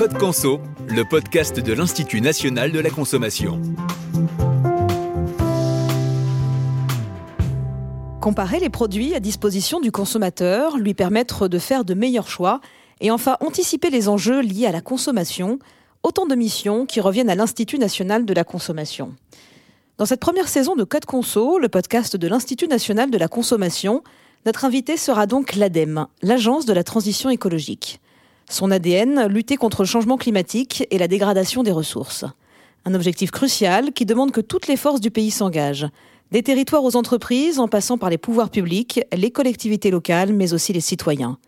Code Conso, le podcast de l'Institut national de la consommation. Comparer les produits à disposition du consommateur, lui permettre de faire de meilleurs choix et enfin anticiper les enjeux liés à la consommation, autant de missions qui reviennent à l'Institut national de la consommation. Dans cette première saison de Code Conso, le podcast de l'Institut national de la consommation, notre invité sera donc l'ADEME, l'Agence de la transition écologique. Son ADN, lutter contre le changement climatique et la dégradation des ressources. Un objectif crucial qui demande que toutes les forces du pays s'engagent, des territoires aux entreprises, en passant par les pouvoirs publics, les collectivités locales, mais aussi les citoyens.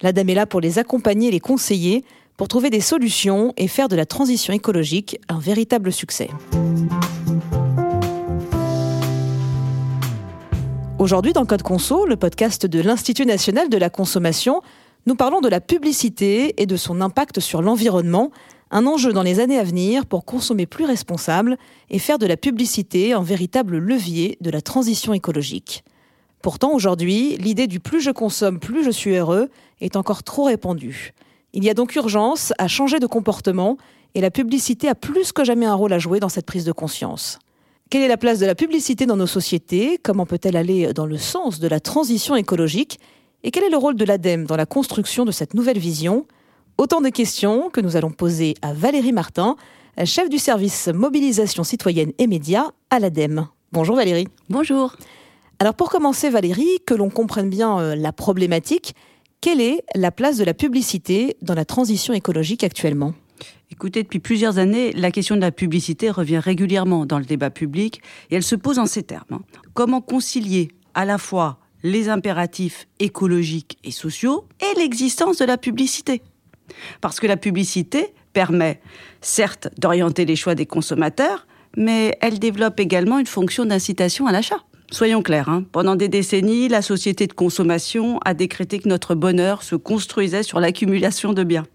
L'ADEME est là pour les accompagner les conseiller, pour trouver des solutions et faire de la transition écologique un véritable succès. Aujourd'hui, dans Code Conso, le podcast de l'Institut national de la consommation, nous parlons de la publicité et de son impact sur l'environnement, un enjeu dans les années à venir pour consommer plus responsable et faire de la publicité un véritable levier de la transition écologique. Pourtant, aujourd'hui, l'idée du plus je consomme, plus je suis heureux est encore trop répandue. Il y a donc urgence à changer de comportement et la publicité a plus que jamais un rôle à jouer dans cette prise de conscience. Quelle est la place de la publicité dans nos sociétés? Comment peut-elle aller dans le sens de la transition écologique? Et quel est le rôle de l'ADEME dans la construction de cette nouvelle vision? Autant de questions que nous allons poser à Valérie Martin, chef du service mobilisation citoyenne et médias à l'ADEME. Bonjour Valérie. Bonjour. Alors pour commencer Valérie, que l'on comprenne bien euh, la problématique, quelle est la place de la publicité dans la transition écologique actuellement? Écoutez, depuis plusieurs années, la question de la publicité revient régulièrement dans le débat public et elle se pose en ces termes. Hein. Comment concilier à la fois les impératifs écologiques et sociaux et l'existence de la publicité parce que la publicité permet, certes, d'orienter les choix des consommateurs, mais elle développe également une fonction d'incitation à l'achat. Soyons clairs, hein. pendant des décennies, la société de consommation a décrété que notre bonheur se construisait sur l'accumulation de biens.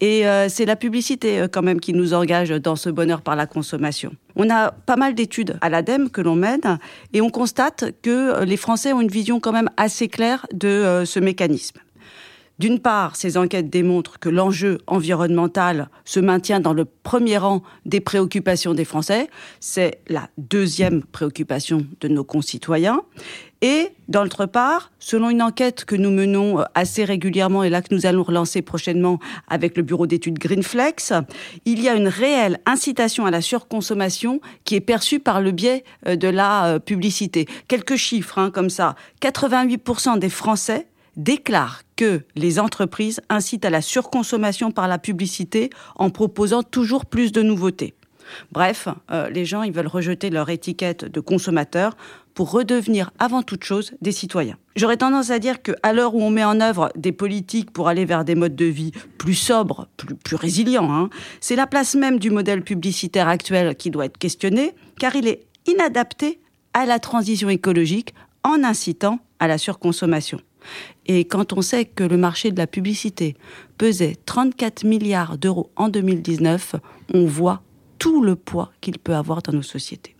Et euh, c'est la publicité euh, quand même qui nous engage dans ce bonheur par la consommation. On a pas mal d'études à l'ADEME que l'on mène et on constate que les Français ont une vision quand même assez claire de euh, ce mécanisme. D'une part, ces enquêtes démontrent que l'enjeu environnemental se maintient dans le premier rang des préoccupations des Français. C'est la deuxième préoccupation de nos concitoyens. Et d'autre part, selon une enquête que nous menons assez régulièrement et là que nous allons relancer prochainement avec le bureau d'études Greenflex, il y a une réelle incitation à la surconsommation qui est perçue par le biais euh, de la euh, publicité. Quelques chiffres hein, comme ça. 88% des Français déclare que les entreprises incitent à la surconsommation par la publicité en proposant toujours plus de nouveautés. Bref, euh, les gens ils veulent rejeter leur étiquette de consommateur pour redevenir avant toute chose des citoyens. J'aurais tendance à dire qu'à l'heure où on met en œuvre des politiques pour aller vers des modes de vie plus sobres, plus, résilients, hein, c'est la place même du modèle publicitaire actuel qui doit être questionnée, car il est inadapté à la transition écologique en incitant à la surconsommation. Et quand on sait que le marché de la publicité pesait 34 milliards d'euros en 2019, on voit tout le poids qu'il peut avoir dans nos sociétés.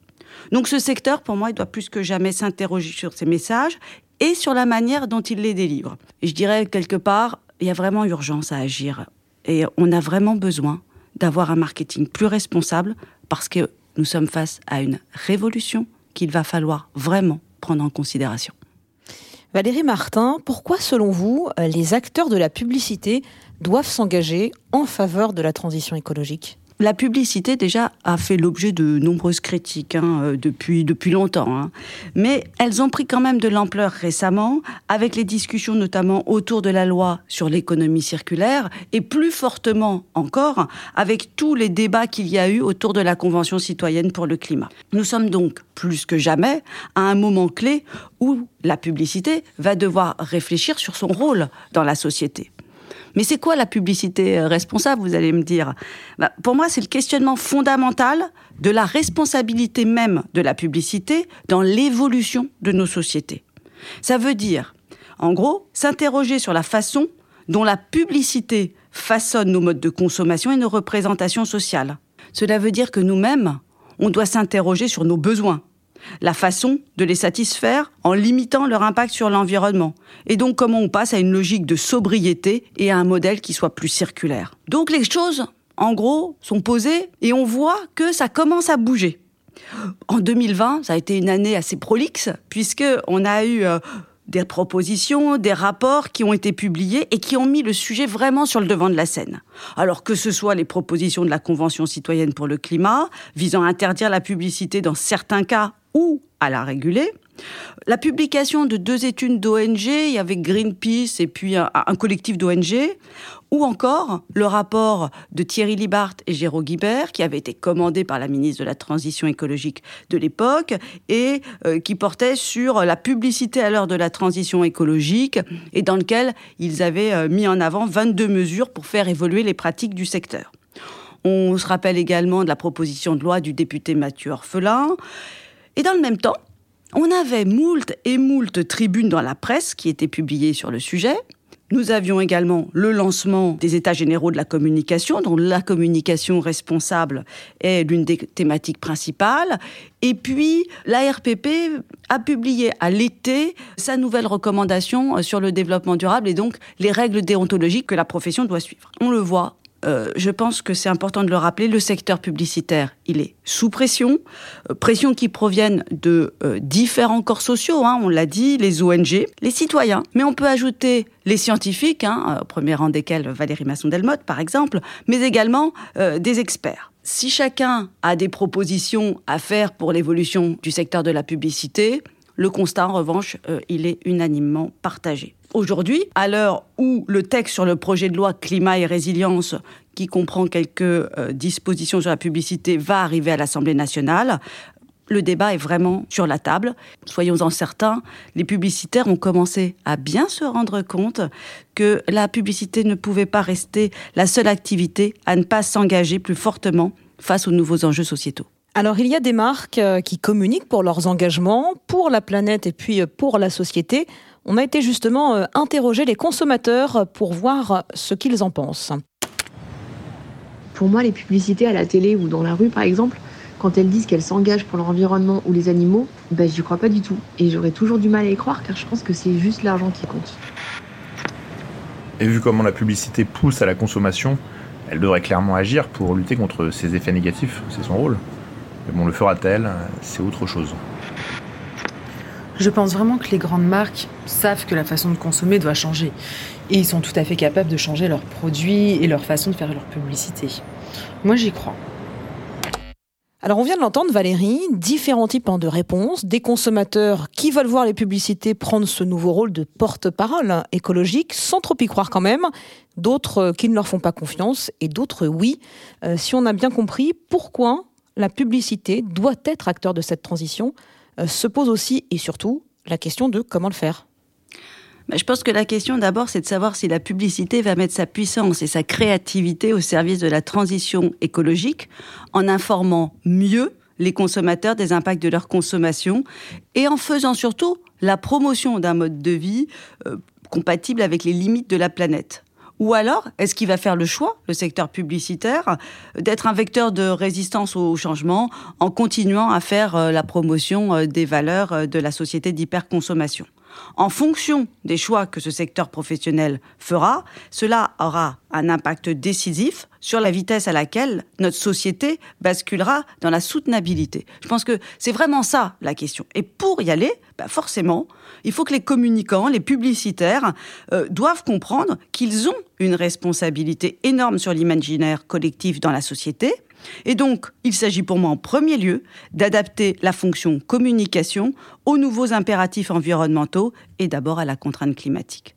Donc ce secteur, pour moi, il doit plus que jamais s'interroger sur ses messages et sur la manière dont il les délivre. Je dirais quelque part, il y a vraiment urgence à agir. Et on a vraiment besoin d'avoir un marketing plus responsable parce que nous sommes face à une révolution qu'il va falloir vraiment prendre en considération. Valérie Martin, pourquoi selon vous les acteurs de la publicité doivent s'engager en faveur de la transition écologique? La publicité déjà a fait l'objet de nombreuses critiques hein, euh, depuis, depuis longtemps, hein. mais elles ont pris quand même de l'ampleur récemment avec les discussions notamment autour de la loi sur l'économie circulaire et plus fortement encore avec tous les débats qu'il y a eu autour de la Convention citoyenne pour le climat. Nous sommes donc plus que jamais à un moment clé où la publicité va devoir réfléchir sur son rôle dans la société. Mais c'est quoi la publicité euh, responsable, vous allez me dire? Bah, Pour moi, c'est le questionnement fondamental de la responsabilité même de la publicité dans l'évolution de nos sociétés. Ça veut dire, en gros, s'interroger sur la façon dont la publicité façonne nos modes de consommation et nos représentations sociales. Cela veut dire que nous-mêmes, on doit s'interroger sur nos besoins. La façon de les satisfaire en limitant leur impact sur l'environnement. Et donc comment on passe à une logique de sobriété et à un modèle qui soit plus circulaire. Donc les choses, en gros, sont posées et on voit que ça commence à bouger. En 2020, ça a été une année assez prolixe puisque on a eu euh, des propositions, des rapports qui ont été publiés et qui ont mis le sujet vraiment sur le devant de la scène. Alors que ce soit les propositions de la Convention citoyenne pour le climat, visant à interdire la publicité dans certains cas ou à la réguler, la publication de deux études d'ONG, il y avait Greenpeace et puis un, collectif d'ONG, ou encore le rapport de Thierry Libart et Géraud Guibert, qui avait été commandé par la ministre de la Transition écologique de l'époque, et euh, qui portait sur la publicité à l'heure de la transition écologique, et dans lequel ils avaient euh, mis en avant 22 mesures pour faire évoluer les pratiques du secteur. On se rappelle également de la proposition de loi du député Mathieu Orphelin. Et dans le même temps, on avait moult et moult tribunes dans la presse qui étaient publiées sur le sujet. Nous avions également le lancement des États généraux de la communication, dont la communication responsable est l'une des thématiques principales. Et puis, la RPP a publié à l'été sa nouvelle recommandation sur le développement durable et donc les règles déontologiques que la profession doit suivre. On le voit, euh, je pense que c'est important de le rappeler, le secteur publicitaire, il est sous pression, euh, pression qui proviennent de euh, différents corps sociaux, hein, on l'a dit, les ONG, les citoyens, mais on peut ajouter les scientifiques, hein, au premier rang desquels Valérie Masson-Delmotte par exemple, mais également des experts. Si chacun a des propositions à faire pour l'évolution du secteur de la publicité, le constat, en revanche, il est unanimement partagé. Aujourd'hui, à l'heure où le texte sur le projet de loi climat et résilience, qui comprend quelques euh, dispositions sur la publicité, va arriver à l'Assemblée nationale, le débat est vraiment sur la table. Soyons-en certains, les publicitaires ont commencé à bien se rendre compte que la publicité ne pouvait pas rester la seule activité à ne pas s'engager plus fortement face aux nouveaux enjeux sociétaux. Alors il y a des marques euh, qui communiquent pour leurs engagements, pour la planète et puis euh, pour la société on a été justement euh, interroger les consommateurs pour voir ce qu'ils en pensent. Pour moi, les publicités à la télé ou dans la rue, par exemple, quand elles disent qu'elles s'engagent pour l'environnement ou les animaux, ben, j'y crois pas du tout. Et j'aurais toujours du mal à y croire car je pense que c'est juste l'argent qui compte. Et vu comment la publicité pousse à la consommation, elle devrait clairement agir pour lutter contre ces effets négatifs, c'est son rôle. Mais bon, le fera-t-elle C'est autre chose. Je pense vraiment que les grandes marques savent que la façon de consommer doit changer. Et ils sont tout à fait capables de changer leurs produits et leur façon de faire leur publicité. Moi, j'y crois. Alors on vient de l'entendre Valérie, différents types de réponses, des consommateurs qui veulent voir les publicités prendre ce nouveau rôle de porte-parole écologique sans trop y croire quand même, d'autres qui ne leur font pas confiance et d'autres oui. Euh, si on a bien compris pourquoi la publicité doit être acteur de cette transition, euh, se pose aussi et surtout la question de comment le faire. Bah, je pense que la question d'abord, c'est de savoir si la publicité va mettre sa puissance et sa créativité au service de la transition écologique en informant mieux les consommateurs des impacts de leur consommation et en faisant surtout la promotion d'un mode de vie euh, compatible avec les limites de la planète. Ou alors, est-ce qu'il va faire le choix, le secteur publicitaire, d'être un vecteur de résistance au changement en continuant à faire euh, la promotion euh, des valeurs euh, de la société d'hyperconsommation? En fonction des choix que ce secteur professionnel fera, cela aura un impact décisif sur la vitesse à laquelle notre société basculera dans la soutenabilité. Je pense que c'est vraiment ça la question. Et pour y aller, bah, forcément, il faut que les communicants, les publicitaires, euh, doivent comprendre qu'ils ont une responsabilité énorme sur l'imaginaire collectif dans la société et donc, il s'agit pour moi en premier lieu d'adapter la fonction communication aux nouveaux impératifs environnementaux et d'abord à la contrainte climatique.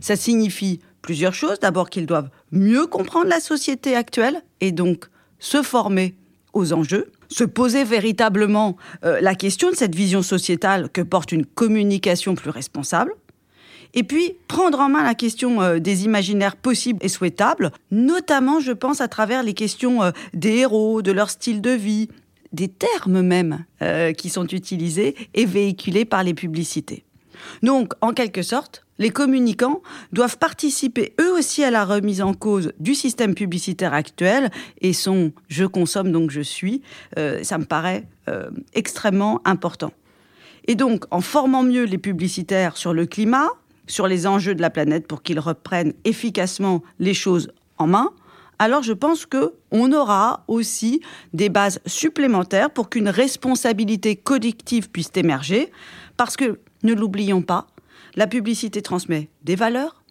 Ça signifie plusieurs choses. D'abord qu'ils doivent mieux comprendre la société actuelle et donc se former aux enjeux, se poser véritablement euh, la question de cette vision sociétale que porte une communication plus responsable, et puis, prendre en main la question euh, des imaginaires possibles et souhaitables, notamment, je pense, à travers les questions euh, des héros, de leur style de vie, des termes même euh, qui sont utilisés et véhiculés par les publicités. Donc, en quelque sorte, les communicants doivent participer eux aussi à la remise en cause du système publicitaire actuel et son je consomme donc je suis, euh, ça me paraît euh, extrêmement important. Et donc en formant mieux les publicitaires sur le climat, sur les enjeux de la planète pour qu'ils reprennent efficacement les choses en main, alors je pense que on aura aussi des bases supplémentaires pour qu'une responsabilité collective puisse émerger parce que ne l'oublions pas, la publicité transmet des valeurs,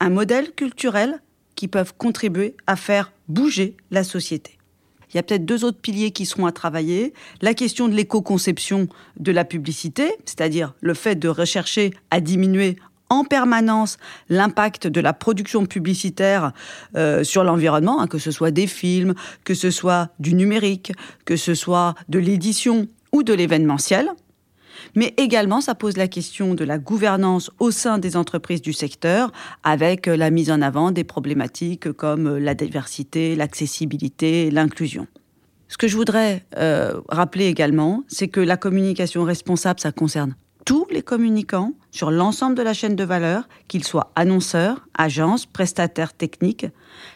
un modèle culturel qui peuvent contribuer à faire bouger la société. Il y a peut-être deux autres piliers qui seront à travailler. La question de l'éco-conception de la publicité, c'est-à-dire le fait de rechercher à diminuer en permanence l'impact de la production publicitaire euh, sur l'environnement, hein, que ce soit des films, que ce soit du numérique, que ce soit de l'édition ou de l'événementiel. Mais également, ça pose la question de la gouvernance au sein des entreprises du secteur, avec euh, la mise en avant des problématiques comme euh, la diversité, l'accessibilité, l'inclusion. Ce que je voudrais rappeler également, c'est que la communication responsable, ça concerne tous les communicants sur l'ensemble de la chaîne de valeur, qu'ils soient annonceurs, agences, prestataires techniques.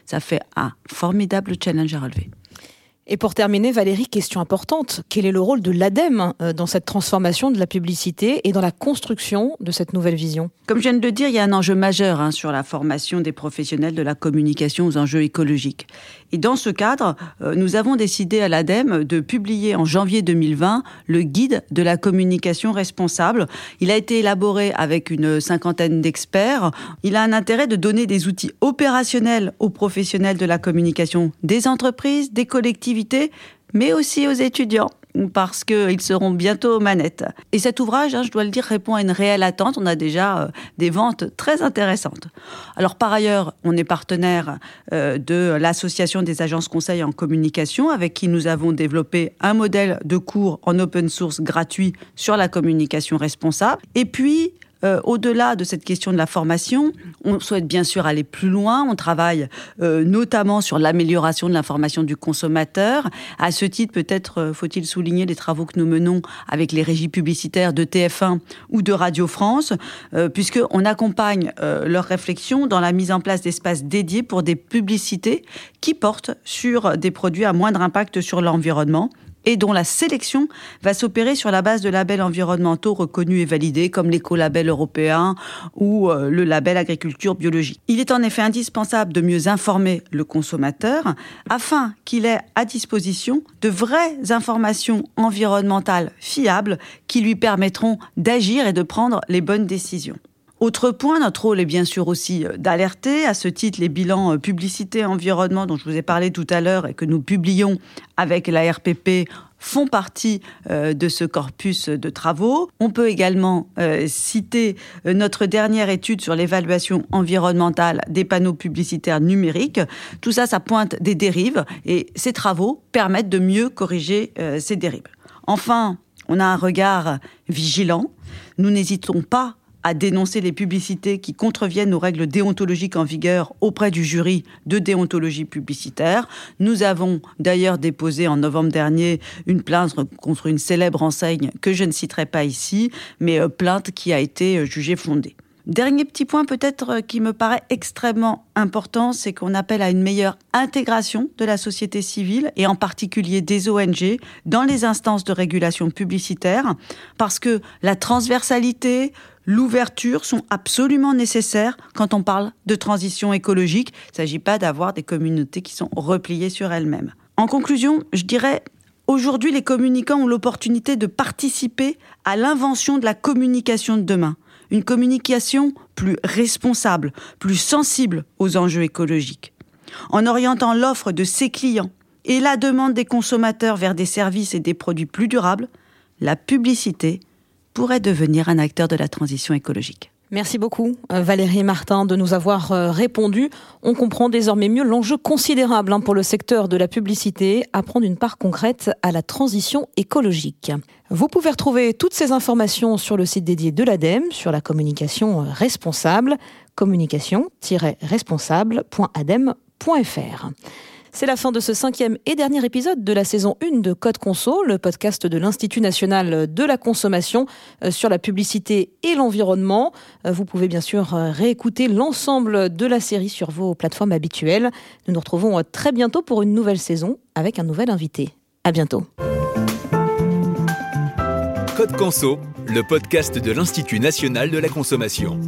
Ça fait un formidable challenge à relever. Et pour terminer, Valérie, question importante. Quel est le rôle de l'ADEME euh, dans cette transformation de la publicité et dans la construction de cette nouvelle vision? Comme je viens de le dire, il y a un enjeu majeur hein, sur la formation des professionnels de la communication aux enjeux écologiques. Et dans ce cadre, euh, nous avons décidé à l'ADEME de publier en janvier 2020 le guide de la communication responsable. Il a été élaboré avec une cinquantaine d'experts. Il a un intérêt de donner des outils opérationnels aux professionnels de la communication des entreprises, des collectivités, mais aussi aux étudiants parce qu'ils seront bientôt aux manettes. Et cet ouvrage, hein, je dois le dire, répond à une réelle attente. On a déjà euh, des ventes très intéressantes. Alors par ailleurs, on est partenaire euh, de l'Association des agences conseils en communication, avec qui nous avons développé un modèle de cours en open source gratuit sur la communication responsable. Et puis, euh, au-delà de cette question de la formation, on souhaite bien sûr aller plus loin. On travaille euh, notamment sur l'amélioration de l'information du consommateur. À ce titre, peut-être euh, faut-il souligner les travaux que nous menons avec les régies publicitaires de TF1 ou de Radio France, puisqu'on accompagne leurs réflexions dans la mise en place d'espaces dédiés pour des publicités qui portent sur des produits à moindre impact sur l'environnement et dont la sélection va s'opérer sur la base de labels environnementaux reconnus et validés comme l'écolabel européen ou euh, le label agriculture biologique. Il est en effet indispensable de mieux informer le consommateur afin qu'il ait à disposition de vraies informations environnementales fiables qui lui permettront d'agir et de prendre les bonnes décisions. Autre point, notre rôle est bien sûr aussi euh, d'alerter. À ce titre, les bilans euh, publicité environnement dont je vous ai parlé tout à l'heure et que nous publions avec la RPP font partie euh, de ce corpus de travaux. On peut également citer notre dernière étude sur l'évaluation environnementale des panneaux publicitaires numériques. Tout ça, ça pointe des dérives et ces travaux permettent de mieux corriger ces dérives. Enfin, on a un regard vigilant. Nous n'hésitons pas à dénoncer les publicités qui contreviennent aux règles déontologiques en vigueur auprès du jury de déontologie publicitaire. Nous avons d'ailleurs déposé en novembre dernier une plainte contre une célèbre enseigne que je ne citerai pas ici, mais euh, plainte qui a été euh, jugée fondée. Dernier petit point peut-être euh, qui me paraît extrêmement important, c'est qu'on appelle à une meilleure intégration de la société civile et en particulier des ONG dans les instances de régulation publicitaire parce que la transversalité, l'ouverture sont absolument nécessaires quand on parle de transition écologique. Il ne s'agit pas d'avoir des communautés qui sont repliées sur elles-mêmes. En conclusion, je dirais Aujourd'hui, les communicants ont l'opportunité de participer à l'invention de la communication de demain. Une communication plus responsable, plus sensible aux enjeux écologiques. En orientant l'offre de ses clients et la demande des consommateurs vers des services et des produits plus durables, la publicité pourrait devenir un acteur de la transition écologique. Merci beaucoup euh, Valérie Martin de nous avoir euh, répondu. On comprend désormais mieux l'enjeu considérable hein, pour le secteur de la publicité à prendre une part concrète à la transition écologique. Vous pouvez retrouver toutes ces informations sur le site dédié de l'ADEME sur la communication euh, responsable, communication-responsable.adem.fr. C'est la fin de ce cinquième et dernier épisode de la saison 1 de Code Conso, le podcast de l'Institut national de la consommation euh, sur la publicité et l'environnement. Euh, vous pouvez bien sûr euh, réécouter l'ensemble de la série sur vos plateformes habituelles. Nous nous retrouvons très bientôt pour une nouvelle saison avec un nouvel invité. À bientôt. Code Conso, le podcast de l'Institut national de la consommation.